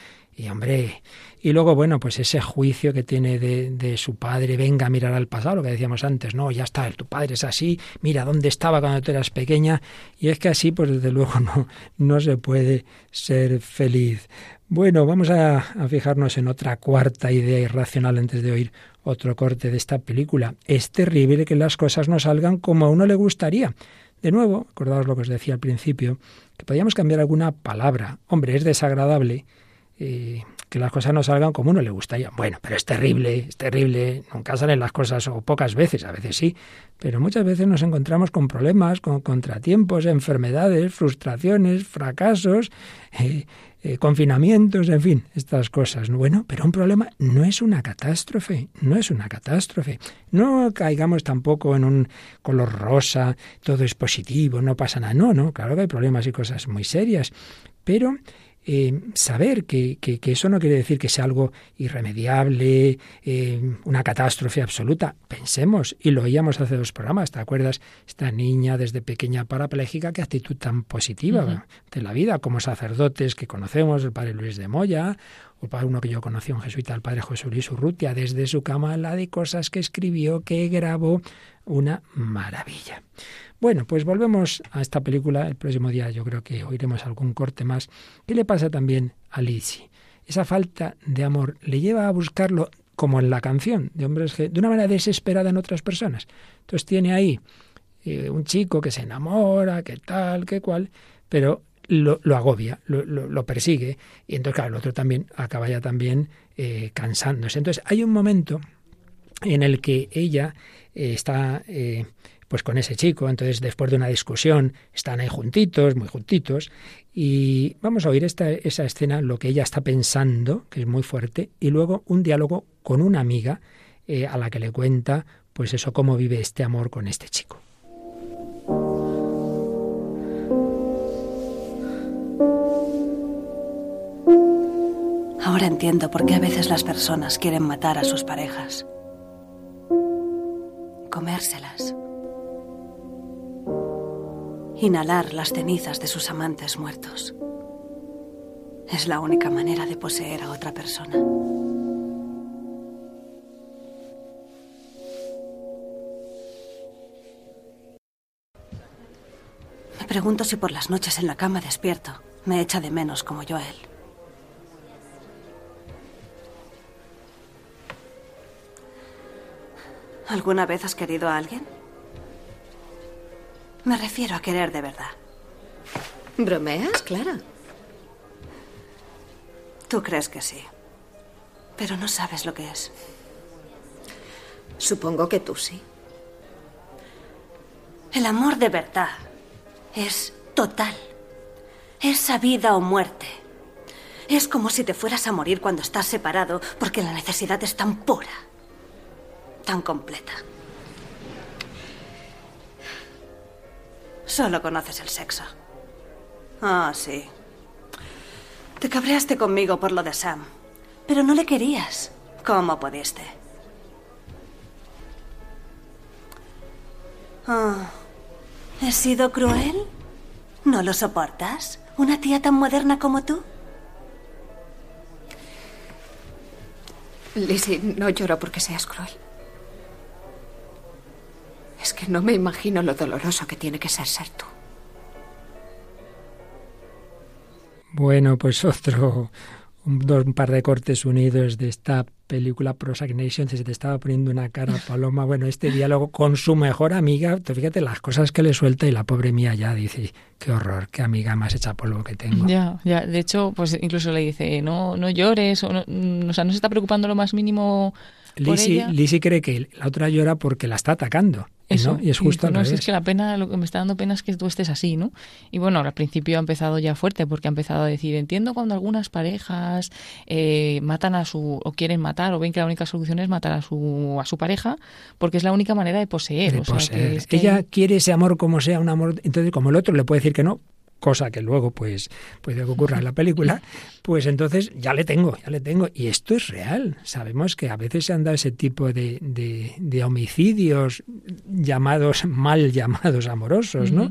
Y hombre, y luego, bueno, pues ese juicio que tiene de, de su padre, venga a mirar al pasado, lo que decíamos antes, no, ya está, tu padre es así, mira dónde estaba cuando tú eras pequeña, y es que así, pues desde luego no, no se puede ser feliz. Bueno, vamos a, a fijarnos en otra cuarta idea irracional antes de oír otro corte de esta película. Es terrible que las cosas no salgan como a uno le gustaría. De nuevo, acordaos lo que os decía al principio, que podíamos cambiar alguna palabra. Hombre, es desagradable eh, que las cosas no salgan como uno le gustaría. Bueno, pero es terrible, es terrible. Nunca salen las cosas, o pocas veces, a veces sí, pero muchas veces nos encontramos con problemas, con contratiempos, enfermedades, frustraciones, fracasos, eh, eh, confinamientos, en fin, estas cosas. Bueno, pero un problema no es una catástrofe, no es una catástrofe. No caigamos tampoco en un color rosa, todo es positivo, no pasa nada. No, no, claro que hay problemas y cosas muy serias, pero eh, saber que, que, que, eso no quiere decir que sea algo irremediable, eh, una catástrofe absoluta. Pensemos, y lo oíamos hace dos programas, ¿te acuerdas? Esta niña desde pequeña parapléjica, qué actitud tan positiva de la vida, como sacerdotes que conocemos, el padre Luis de Moya, o padre uno que yo conocí, un jesuita, el padre José Luis Urrutia, desde su cama, la de cosas que escribió, que grabó, una maravilla. Bueno, pues volvemos a esta película. El próximo día yo creo que oiremos algún corte más. ¿Qué le pasa también a Lizzie? Esa falta de amor le lleva a buscarlo como en la canción de hombres que de una manera desesperada en otras personas. Entonces tiene ahí eh, un chico que se enamora, que tal, que cual, pero lo, agobia, lo, persigue y entonces claro, el otro también acaba ya también eh, cansándose. Entonces hay un momento en el que ella eh, está eh, pues con ese chico, entonces después de una discusión están ahí juntitos, muy juntitos, y vamos a oír esta, esa escena, lo que ella está pensando, que es muy fuerte, y luego un diálogo con una amiga eh, a la que le cuenta, pues eso, cómo vive este amor con este chico. Ahora entiendo por qué a veces las personas quieren matar a sus parejas. Comérselas. Inhalar las cenizas de sus amantes muertos. Es la única manera de poseer a otra persona. Me pregunto si por las noches en la cama despierto me echa de menos como yo a él. ¿Alguna vez has querido a alguien? Me refiero a querer de verdad. ¿Bromeas, Clara? Tú crees que sí, pero no sabes lo que es. Supongo que tú sí. El amor de verdad es total. Es a vida o muerte. Es como si te fueras a morir cuando estás separado porque la necesidad es tan pura, tan completa. Solo conoces el sexo. Ah, sí. Te cabreaste conmigo por lo de Sam, pero no le querías. ¿Cómo pudiste? Ah, ¿He sido cruel? ¿No lo soportas? ¿Una tía tan moderna como tú? Lizzie, no lloro porque seas cruel. Es que no me imagino lo doloroso que tiene que ser ser tú. Bueno, pues otro, un, dos, un par de cortes unidos de esta película Prosagnation, se te estaba poniendo una cara Paloma, bueno, este diálogo con su mejor amiga, tú fíjate las cosas que le suelta y la pobre mía ya dice, qué horror, qué amiga más hecha polvo que tengo. Ya, ya, de hecho, pues incluso le dice, no, no llores, o, no, o sea, no se está preocupando lo más mínimo Lizzie cree que la otra llora porque la está atacando. Eso, no, y es justo dice, no, si es que la pena, lo que me está dando pena es que tú estés así, ¿no? Y bueno, al principio ha empezado ya fuerte porque ha empezado a decir, entiendo cuando algunas parejas eh, matan a su, o quieren matar, o ven que la única solución es matar a su, a su pareja, porque es la única manera de poseer. de o sea, que es que- Ella quiere ese amor como sea, un amor. Entonces, como el otro le puede decir que no, cosa que luego pues puede que ocurra en la película, pues entonces ya le tengo, ya le tengo. Y esto es real. Sabemos que a veces se han dado ese tipo de, de, de homicidios llamados, mal llamados amorosos, ¿no?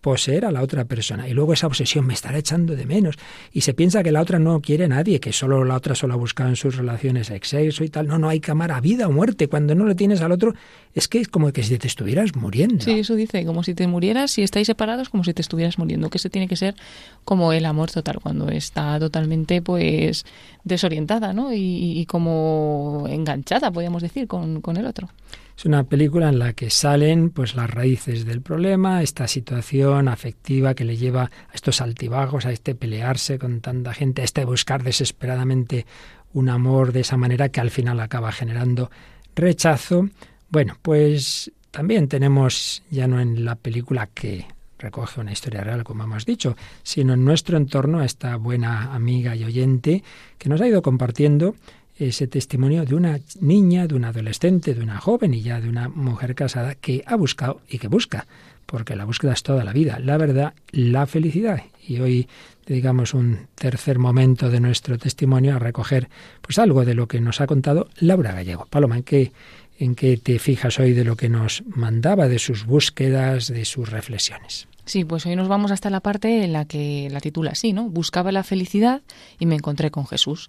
Poseer a la otra persona. Y luego esa obsesión me estará echando de menos. Y se piensa que la otra no quiere a nadie, que solo la otra solo ha buscado en sus relaciones exceso y tal. No, no hay que amar a vida o muerte. Cuando no lo tienes al otro, es que es como que si te estuvieras muriendo. Sí, eso dice, como si te murieras, si estáis separados, como si te estuvieras muriendo, que tiene que ser como el amor total, cuando está totalmente, pues, desorientada, ¿no? Y, como enganchada, podríamos decir, con, con el otro. Es una película en la que salen pues las raíces del problema, esta situación afectiva que le lleva a estos altibajos, a este pelearse con tanta gente, a este buscar desesperadamente un amor de esa manera que al final acaba generando rechazo. Bueno, pues también tenemos ya no en la película que recoge una historia real, como hemos dicho, sino en nuestro entorno a esta buena amiga y oyente que nos ha ido compartiendo ese testimonio de una niña, de una adolescente, de una joven y ya de una mujer casada que ha buscado y que busca, porque la búsqueda es toda la vida, la verdad, la felicidad. Y hoy dedicamos un tercer momento de nuestro testimonio a recoger pues algo de lo que nos ha contado Laura Gallego. Paloma, ¿en qué, en qué te fijas hoy de lo que nos mandaba, de sus búsquedas, de sus reflexiones? Sí, pues hoy nos vamos hasta la parte en la que la titula así, ¿no? Buscaba la felicidad y me encontré con Jesús.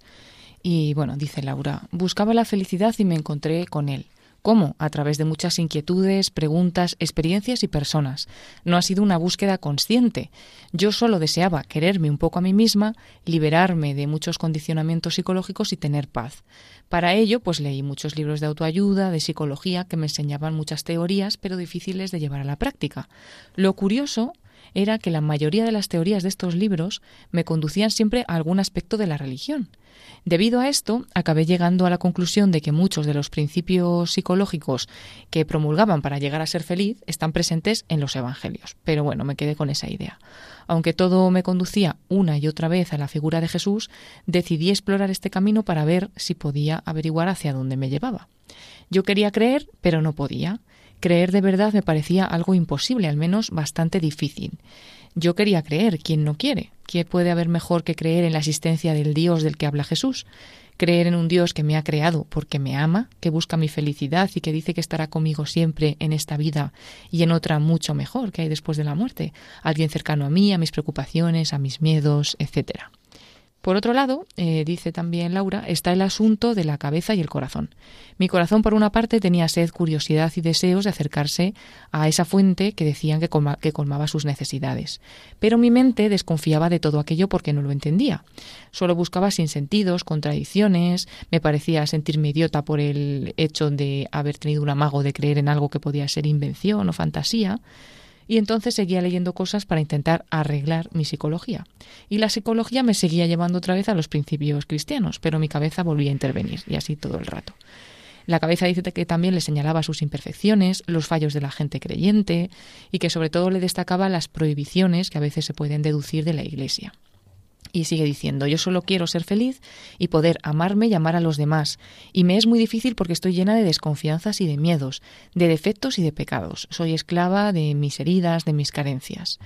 Y bueno, dice Laura, buscaba la felicidad y me encontré con él. ¿Cómo? A través de muchas inquietudes, preguntas, experiencias y personas. No ha sido una búsqueda consciente. Yo solo deseaba quererme un poco a mí misma, liberarme de muchos condicionamientos psicológicos y tener paz. Para ello, pues leí muchos libros de autoayuda, de psicología, que me enseñaban muchas teorías, pero difíciles de llevar a la práctica. Lo curioso era que la mayoría de las teorías de estos libros me conducían siempre a algún aspecto de la religión. Debido a esto, acabé llegando a la conclusión de que muchos de los principios psicológicos que promulgaban para llegar a ser feliz están presentes en los evangelios. Pero bueno, me quedé con esa idea. Aunque todo me conducía una y otra vez a la figura de Jesús, decidí explorar este camino para ver si podía averiguar hacia dónde me llevaba. Yo quería creer, pero no podía. Creer de verdad me parecía algo imposible, al menos bastante difícil. Yo quería creer, ¿quién no quiere? ¿Qué puede haber mejor que creer en la existencia del Dios del que habla Jesús? Creer en un Dios que me ha creado porque me ama, que busca mi felicidad y que dice que estará conmigo siempre en esta vida y en otra mucho mejor que hay después de la muerte. Alguien cercano a mí, a mis preocupaciones, a mis miedos, etcétera. Por otro lado, eh, dice también Laura, está el asunto de la cabeza y el corazón. Mi corazón, por una parte, tenía sed, curiosidad y deseos de acercarse a esa fuente que decían que, que colmaba sus necesidades. Pero mi mente desconfiaba de todo aquello porque no lo entendía. Solo buscaba sinsentidos, contradicciones, me parecía sentirme idiota por el hecho de haber tenido un amago de creer en algo que podía ser invención o fantasía y entonces seguía leyendo cosas para intentar arreglar mi psicología. Y la psicología me seguía llevando otra vez a los principios cristianos, pero mi cabeza volvía a intervenir, y así todo el rato. La cabeza dice que también le señalaba sus imperfecciones, los fallos de la gente creyente, y que sobre todo le destacaba las prohibiciones que a veces se pueden deducir de la Iglesia. Y sigue diciendo, yo solo quiero ser feliz y poder amarme y amar a los demás. Y me es muy difícil porque estoy llena de desconfianzas y de miedos, de defectos y de pecados. Soy esclava de mis heridas, de mis carencias.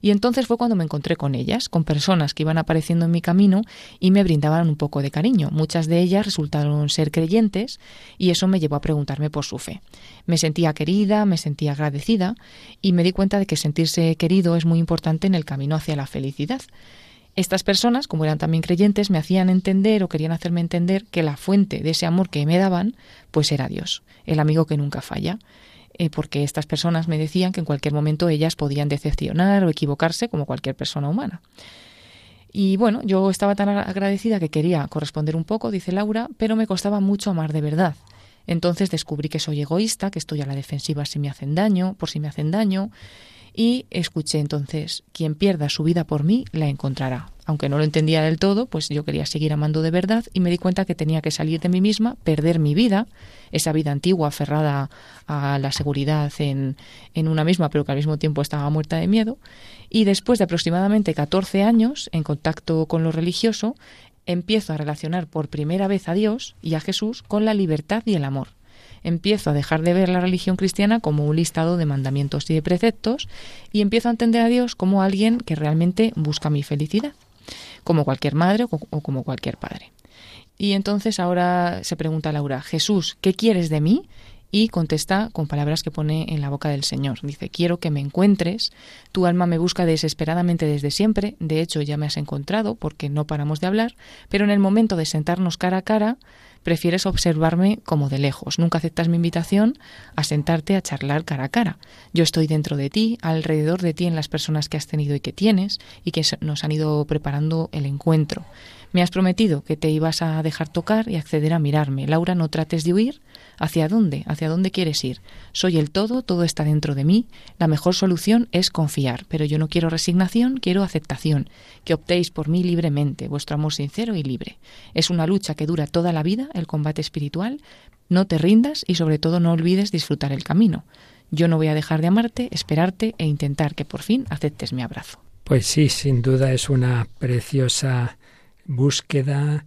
Y entonces fue cuando me encontré con ellas, con personas que iban apareciendo en mi camino y me brindaban un poco de cariño. Muchas de ellas resultaron ser creyentes y eso me llevó a preguntarme por su fe. Me sentía querida, me sentía agradecida y me di cuenta de que sentirse querido es muy importante en el camino hacia la felicidad. Estas personas, como eran también creyentes, me hacían entender o querían hacerme entender que la fuente de ese amor que me daban, pues era Dios, el amigo que nunca falla. Eh, porque estas personas me decían que en cualquier momento ellas podían decepcionar o equivocarse como cualquier persona humana. Y bueno, yo estaba tan agradecida que quería corresponder un poco, dice Laura, pero me costaba mucho amar de verdad. Entonces descubrí que soy egoísta, que estoy a la defensiva si me hacen daño, por si me hacen daño, y escuché entonces, quien pierda su vida por mí, la encontrará. Aunque no lo entendía del todo, pues yo quería seguir amando de verdad y me di cuenta que tenía que salir de mí misma, perder mi vida, esa vida antigua aferrada a la seguridad en, en una misma, pero que al mismo tiempo estaba muerta de miedo. Y después de aproximadamente 14 años en contacto con lo religioso, empiezo a relacionar por primera vez a Dios y a Jesús con la libertad y el amor empiezo a dejar de ver la religión cristiana como un listado de mandamientos y de preceptos y empiezo a entender a Dios como alguien que realmente busca mi felicidad, como cualquier madre o como cualquier padre. Y entonces ahora se pregunta Laura, Jesús, ¿qué quieres de mí? y contesta con palabras que pone en la boca del Señor. Dice, quiero que me encuentres, tu alma me busca desesperadamente desde siempre, de hecho ya me has encontrado porque no paramos de hablar, pero en el momento de sentarnos cara a cara, prefieres observarme como de lejos. Nunca aceptas mi invitación a sentarte a charlar cara a cara. Yo estoy dentro de ti, alrededor de ti en las personas que has tenido y que tienes y que nos han ido preparando el encuentro. Me has prometido que te ibas a dejar tocar y acceder a mirarme. Laura, no trates de huir. ¿Hacia dónde? ¿Hacia dónde quieres ir? Soy el todo, todo está dentro de mí. La mejor solución es confiar, pero yo no quiero resignación, quiero aceptación. Que optéis por mí libremente, vuestro amor sincero y libre. Es una lucha que dura toda la vida, el combate espiritual. No te rindas y sobre todo no olvides disfrutar el camino. Yo no voy a dejar de amarte, esperarte e intentar que por fin aceptes mi abrazo. Pues sí, sin duda es una preciosa búsqueda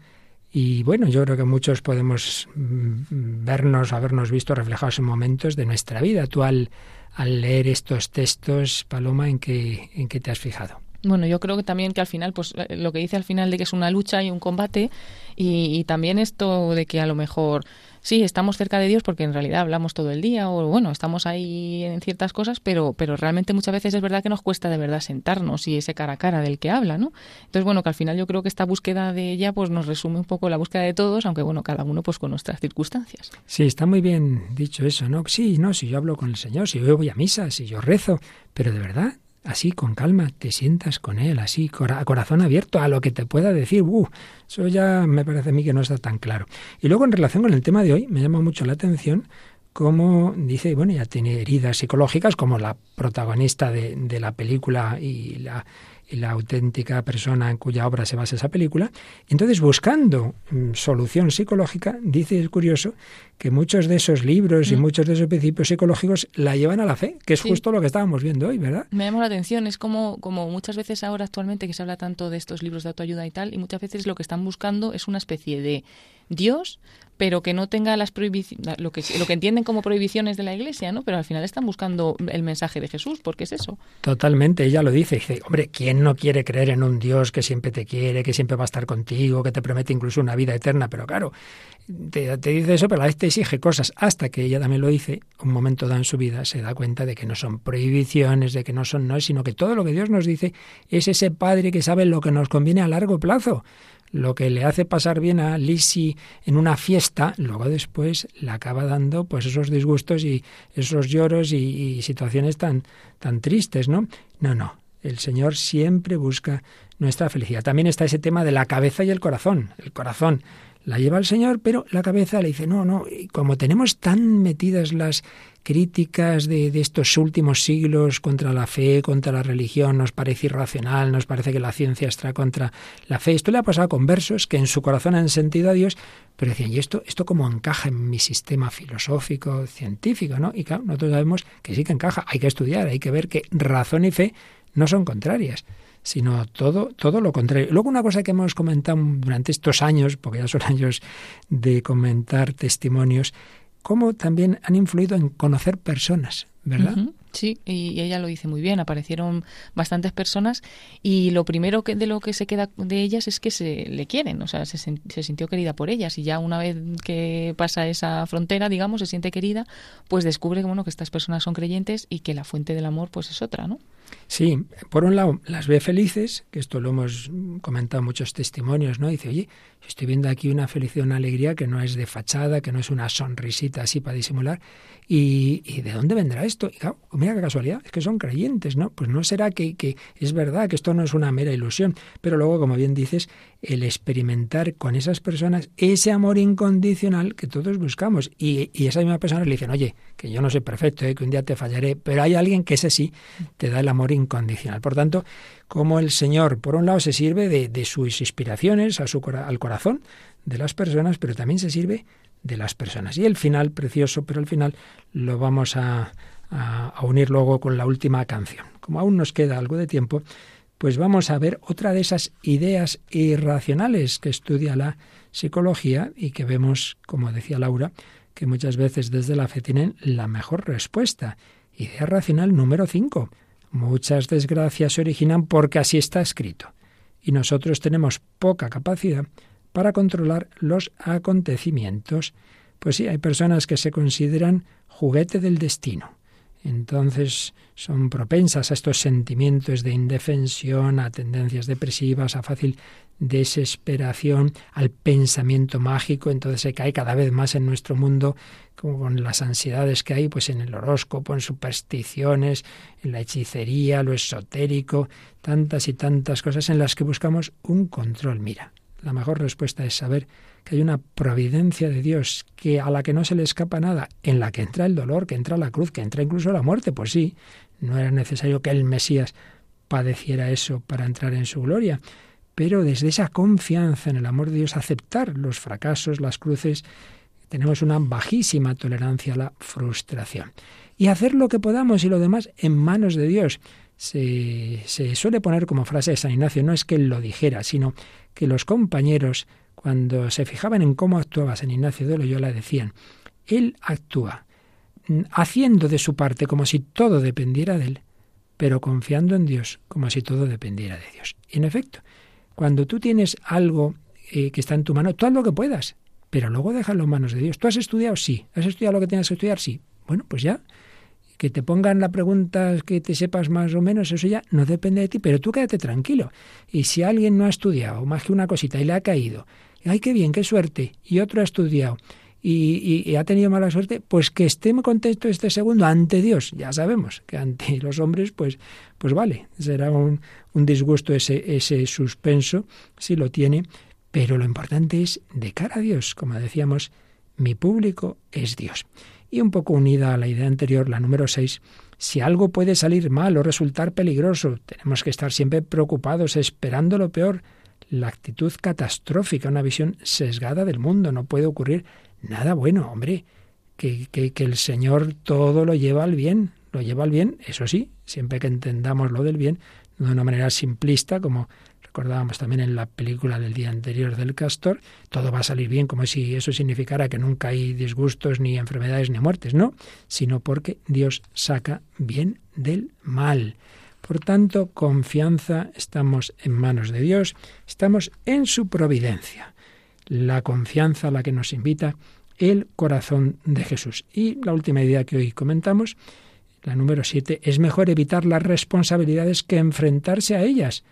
y bueno, yo creo que muchos podemos mm, vernos, habernos visto reflejados en momentos de nuestra vida. Tú al, al leer estos textos, Paloma, ¿en qué, ¿en qué te has fijado? Bueno, yo creo que también que al final, pues lo que dice al final de que es una lucha y un combate, y, y también esto de que a lo mejor sí, estamos cerca de Dios porque en realidad hablamos todo el día o bueno, estamos ahí en ciertas cosas, pero, pero realmente muchas veces es verdad que nos cuesta de verdad sentarnos y ese cara a cara del que habla, ¿no? Entonces, bueno, que al final yo creo que esta búsqueda de ella pues nos resume un poco la búsqueda de todos, aunque bueno, cada uno pues con nuestras circunstancias. Sí, está muy bien dicho eso, ¿no? Sí, no, si yo hablo con el Señor, si yo voy a misa, si yo rezo, pero de verdad, así con calma, te sientas con él, así corazón abierto a lo que te pueda decir. Uh, eso ya me parece a mí que no está tan claro. Y luego en relación con el tema de hoy, me llama mucho la atención cómo dice, bueno, ya tiene heridas psicológicas, como la protagonista de, de la película y la, la auténtica persona en cuya obra se basa esa película. Entonces, buscando mm, solución psicológica, dice, es curioso, que muchos de esos libros y Mm. muchos de esos principios psicológicos la llevan a la fe, que es Sí. justo lo que estábamos viendo hoy, ¿verdad? Me llama la atención, es como, como muchas veces ahora actualmente que se habla tanto de estos libros de autoayuda y tal, y muchas veces lo que están buscando es una especie de Dios, pero que no tenga las prohibiciones, lo que, lo que entienden como prohibiciones de la iglesia, ¿no? Pero al final están buscando el mensaje de Jesús, porque es eso. Totalmente, ella lo dice, dice, hombre, ¿quién no quiere creer en un Dios que siempre te quiere, que siempre va a estar contigo, que te promete incluso una vida eterna? Pero claro, te, dice eso, pero a vez te exige cosas, hasta que ella también lo dice, un momento dado en su vida se da cuenta de que no son prohibiciones, de que no son no, sino que todo lo que Dios nos dice es ese Padre que sabe lo que nos conviene a largo plazo. Lo que le hace pasar bien a Lisi en una fiesta, luego después le acaba dando pues esos disgustos y esos lloros y, y situaciones tan, tan tristes, ¿no? No, no. El Señor siempre busca nuestra felicidad. También está ese tema de la cabeza y el corazón. El corazón la lleva el Señor, pero la cabeza le dice, no, no, y como tenemos tan metidas las críticas de, de, estos últimos siglos contra la fe, contra la religión, nos parece irracional, nos parece que la ciencia está contra la fe. Esto le ha pasado con versos que en su corazón han sentido a Dios, pero decían, ¿y esto, esto cómo encaja en mi sistema filosófico, científico? ¿no? Y claro, nosotros sabemos que sí que encaja, hay que estudiar, hay que ver que razón y fe no son contrarias sino todo, todo lo contrario. Luego una cosa que hemos comentado durante estos años, porque ya son años de comentar testimonios, cómo también han influido en conocer personas, ¿verdad? Sí, y ella lo dice muy bien. Aparecieron bastantes personas y lo primero que de lo que se queda de ellas es que se le quieren, o sea, se, sintió querida por ellas y ya una vez que pasa esa frontera, digamos, se siente querida, pues descubre que bueno que estas personas son creyentes y que la fuente del amor pues es otra, ¿no? Sí, por un lado las ve felices, que esto lo hemos comentado en muchos testimonios, ¿no? Dice, oye, estoy viendo aquí una felicidad, una alegría que no es de fachada, que no es una sonrisita así para disimular. ¿Y, de dónde vendrá esto? Y mira qué casualidad, es que son creyentes, ¿no? Pues no será que, que es verdad que esto no es una mera ilusión, pero luego, como bien dices, el experimentar con esas personas ese amor incondicional que todos buscamos. Y, y esa misma persona le dicen, oye, que yo no soy perfecto, ¿eh? que un día te fallaré, pero hay alguien que ese sí te da el amor incondicional. Por tanto, como el Señor, por un lado, se sirve de, de sus inspiraciones a su, al corazón de las personas, pero también se sirve de las personas. Y el final, precioso, pero el final lo vamos a, a- unir luego con la última canción. Como aún nos queda algo de tiempo, pues vamos a ver otra de esas ideas irracionales que estudia la psicología y que vemos, como decía Laura, que muchas veces desde la fe tienen la mejor respuesta. Idea racional número 5. Muchas desgracias se originan porque así está escrito. Y nosotros tenemos poca capacidad para controlar los acontecimientos. Pues sí, hay personas que se consideran juguete del destino. Entonces son propensas a estos sentimientos de indefensión, a tendencias depresivas, a fácil desesperación, al pensamiento mágico. Entonces se cae cada vez más en nuestro mundo como con las ansiedades que hay pues en el horóscopo, en supersticiones, en la hechicería, lo esotérico, tantas y tantas cosas en las que buscamos un control. Mira, la mejor respuesta es saber que hay una providencia de Dios que a la que no se le escapa nada, en la que entra el dolor, que entra la cruz, que entra incluso la muerte. Pues sí, no era necesario que el Mesías padeciera eso para entrar en su gloria, pero desde esa confianza en el amor de Dios, aceptar los fracasos, las cruces, tenemos una bajísima tolerancia a la frustración. Y hacer lo que podamos y lo demás en manos de Dios. Se, se suele poner como frase de San Ignacio, no es que él lo dijera, sino que los compañeros, cuando se fijaban en cómo actuaba San Ignacio de Loyola, decían, él actúa mm, haciendo de su parte como si todo dependiera de él, pero confiando en Dios como si todo dependiera de Dios. Y en efecto, cuando tú tienes algo eh, que está en tu mano, tú haz lo que puedas, pero luego déjalo en manos de Dios. ¿Tú has estudiado? Sí. ¿Has estudiado lo que tienes que estudiar? Sí. Bueno, pues ya. Que te pongan la pregunta que te sepas más o menos, eso ya no depende de ti, pero tú quédate tranquilo. Y si alguien no ha estudiado más que una cosita y le ha caído, ay, qué bien, qué suerte, y otro ha estudiado y, y- ha tenido mala suerte, pues que esté contento este segundo ante Dios. Ya sabemos que ante los hombres, pues, pues vale, será un, un disgusto ese, ese suspenso, si lo tiene, pero lo importante es de cara a Dios, como decíamos, mi público es Dios. Y un poco unida a la idea anterior, la número 6, si algo puede salir mal o resultar peligroso, tenemos que estar siempre preocupados, esperando lo peor. La actitud catastrófica, una visión sesgada del mundo, no puede ocurrir nada bueno, hombre. Que, que, que el Señor todo lo lleva al bien, lo lleva al bien, eso sí, siempre que entendamos lo del bien, de una manera simplista, como recordábamos también en la película del día anterior del castor, todo va a salir bien, como si eso significara que nunca hay disgustos, ni enfermedades, ni muertes, no, sino porque Dios saca bien del mal. Por tanto, confianza, estamos en manos de Dios, estamos en su providencia. La confianza a la que nos invita el corazón de Jesús. Y la última idea que hoy comentamos, la número siete, es mejor evitar las responsabilidades que enfrentarse a ellas.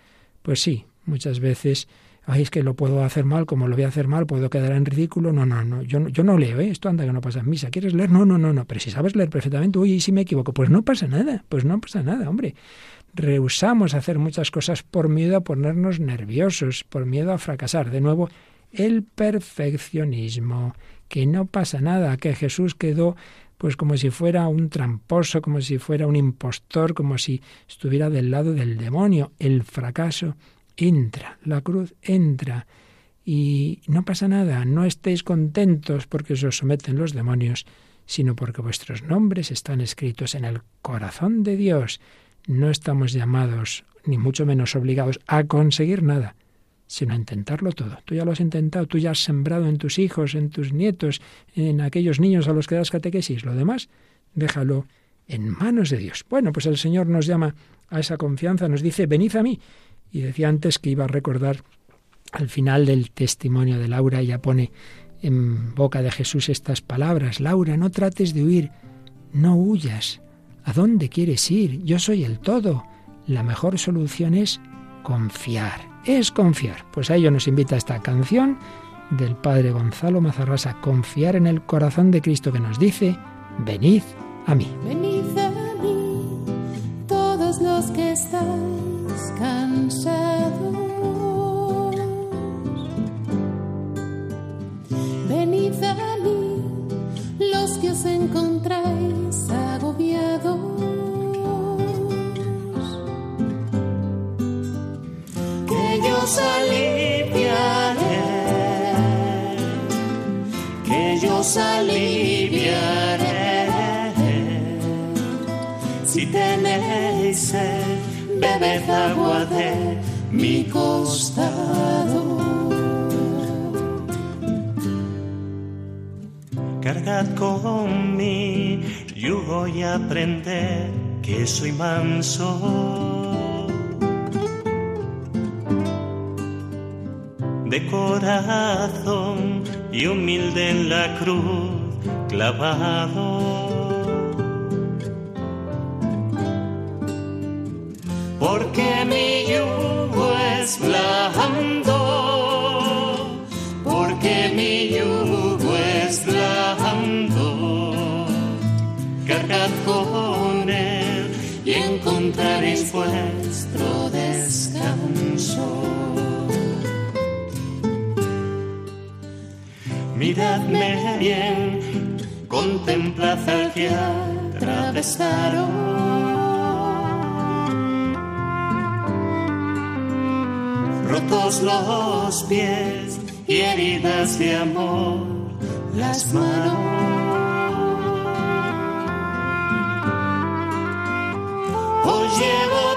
Pues sí, muchas veces, ay, es que lo puedo hacer mal, como lo voy a hacer mal, puedo quedar en ridículo. No, no, no, yo, yo no leo, ¿eh? esto anda que no pasa en misa. ¿Quieres leer? No, no, no, no, pero si sabes leer perfectamente, uy, ¿y si me equivoco? Pues no pasa nada, pues no pasa nada, hombre. Rehusamos hacer muchas cosas por miedo a ponernos nerviosos, por miedo a fracasar. De nuevo, el perfeccionismo, que no pasa nada, que Jesús quedó pues como si fuera un tramposo, como si fuera un impostor, como si estuviera del lado del demonio. El fracaso entra, la cruz entra y no pasa nada, no estéis contentos porque os someten los demonios, sino porque vuestros nombres están escritos en el corazón de Dios. no estamos llamados, ni mucho menos obligados, a conseguir nada, sino intentarlo todo. Tú ya lo has intentado, tú ya has sembrado en tus hijos, en tus nietos, en aquellos niños a los que das catequesis. Lo demás, déjalo en manos de Dios. Bueno, pues el Señor nos llama a esa confianza, nos dice, venid a mí. Y decía antes que iba a recordar al final del testimonio de Laura, ella pone en boca de Jesús estas palabras, Laura, no trates de huir, no huyas. ¿A dónde quieres ir? Yo soy el todo. La mejor solución es confiar, es confiar. Pues a ello nos invita esta canción del Padre Gonzalo Mazarrasa, confiar en el corazón de Cristo que nos dice, venid a mí. Venid a mí, todos los que estáis cansados. Venid a mí, los que os encontráis agobiados. Os que yo os. Si tenéis sed, bebed agua de mi costado. Cargad con mi yugo y aprender que soy manso. De corazón y humilde en la cruz clavado. Porque mi yugo es blando, porque mi yugo es blando. Cargad con él y encontraréis vuestro descanso. Miradme bien, contemplad al que atravesaron. Rotos los pies y heridas de amor, las manos. Os llevo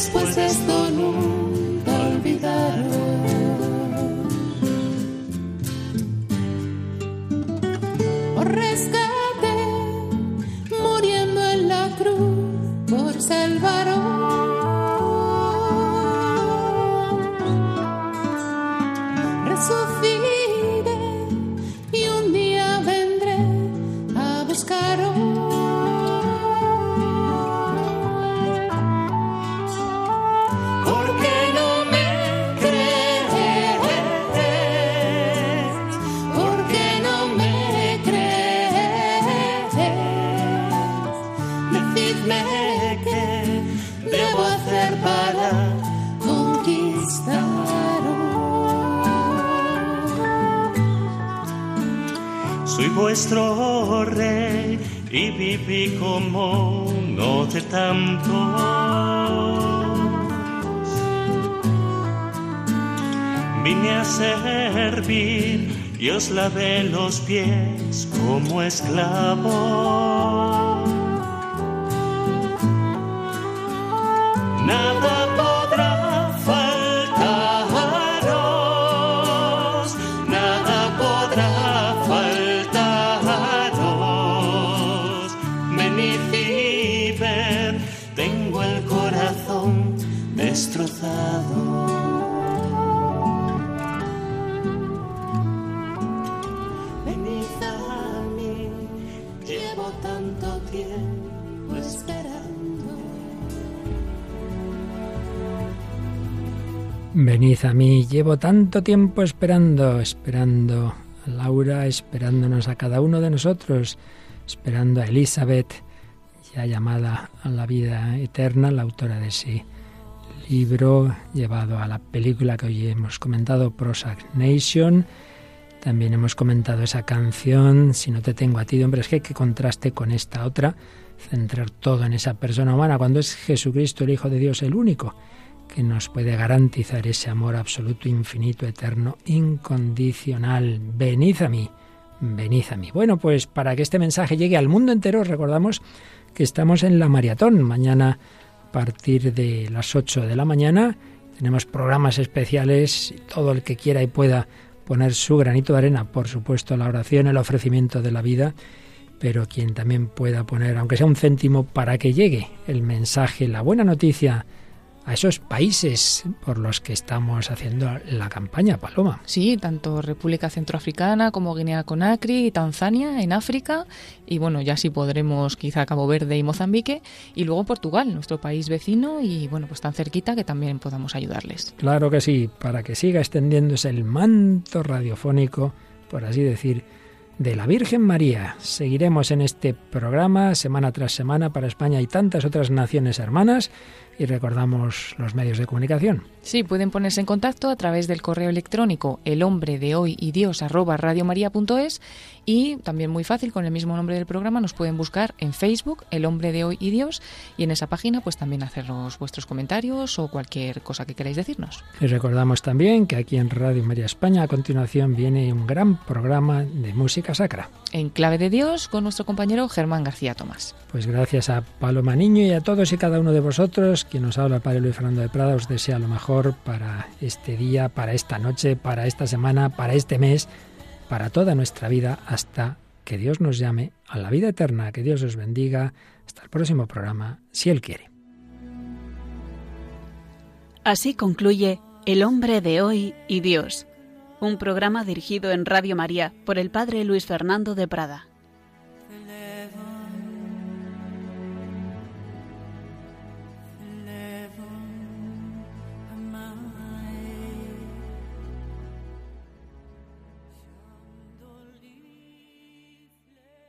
después de esto nunca Soy vuestro rey y viví como uno de tantos. Vine a servir y os lavé los pies como esclavo. Nada Venid a mí, llevo tanto tiempo esperando, esperando a Laura, esperándonos a cada uno de nosotros, esperando a Elizabeth, ya llamada a la vida eterna, la autora de ese libro llevado a la película que hoy hemos comentado, Prozac Nation. También hemos comentado esa canción, Si no te tengo a ti, hombre, es que, que contraste con esta otra, centrar todo en esa persona humana, cuando es Jesucristo, el Hijo de Dios, el único que nos puede garantizar ese amor absoluto, infinito, eterno, incondicional. Venid a mí, venid a mí. Bueno, pues para que este mensaje llegue al mundo entero, recordamos que estamos en la maratón. Mañana, a partir de las 8 de la mañana, tenemos programas especiales. Todo el que quiera y pueda poner su granito de arena, por supuesto, la oración, el ofrecimiento de la vida, pero quien también pueda poner, aunque sea un céntimo, para que llegue el mensaje, la buena noticia a esos países por los que estamos haciendo la campaña, Paloma. Sí, tanto República Centroafricana como Guinea Conakry y Tanzania en África y bueno, ya sí podremos quizá Cabo Verde y Mozambique y luego Portugal, nuestro país vecino y bueno, pues tan cerquita que también podamos ayudarles. Claro que sí, para que siga extendiéndose el manto radiofónico, por así decir, de la Virgen María. Seguiremos en este programa semana tras semana para España y tantas otras naciones hermanas y recordamos los medios de comunicación. Sí, pueden ponerse en contacto a través del correo electrónico el hombre de hoy y Dios arroba y también muy fácil con el mismo nombre del programa nos pueden buscar en Facebook el hombre de hoy y Dios y en esa página pues también hacernos vuestros comentarios o cualquier cosa que queráis decirnos. Y recordamos también que aquí en Radio María España a continuación viene un gran programa de música sacra. En clave de Dios con nuestro compañero Germán García Tomás. Pues gracias a Paloma Niño y a todos y cada uno de vosotros quien nos habla el Padre Luis Fernando de Prada, os desea lo mejor para este día, para esta noche, para esta semana, para este mes, para toda nuestra vida, hasta que Dios nos llame a la vida eterna. Que Dios os bendiga. Hasta el próximo programa, si Él quiere. Así concluye El hombre de hoy y Dios, un programa dirigido en Radio María por el Padre Luis Fernando de Prada.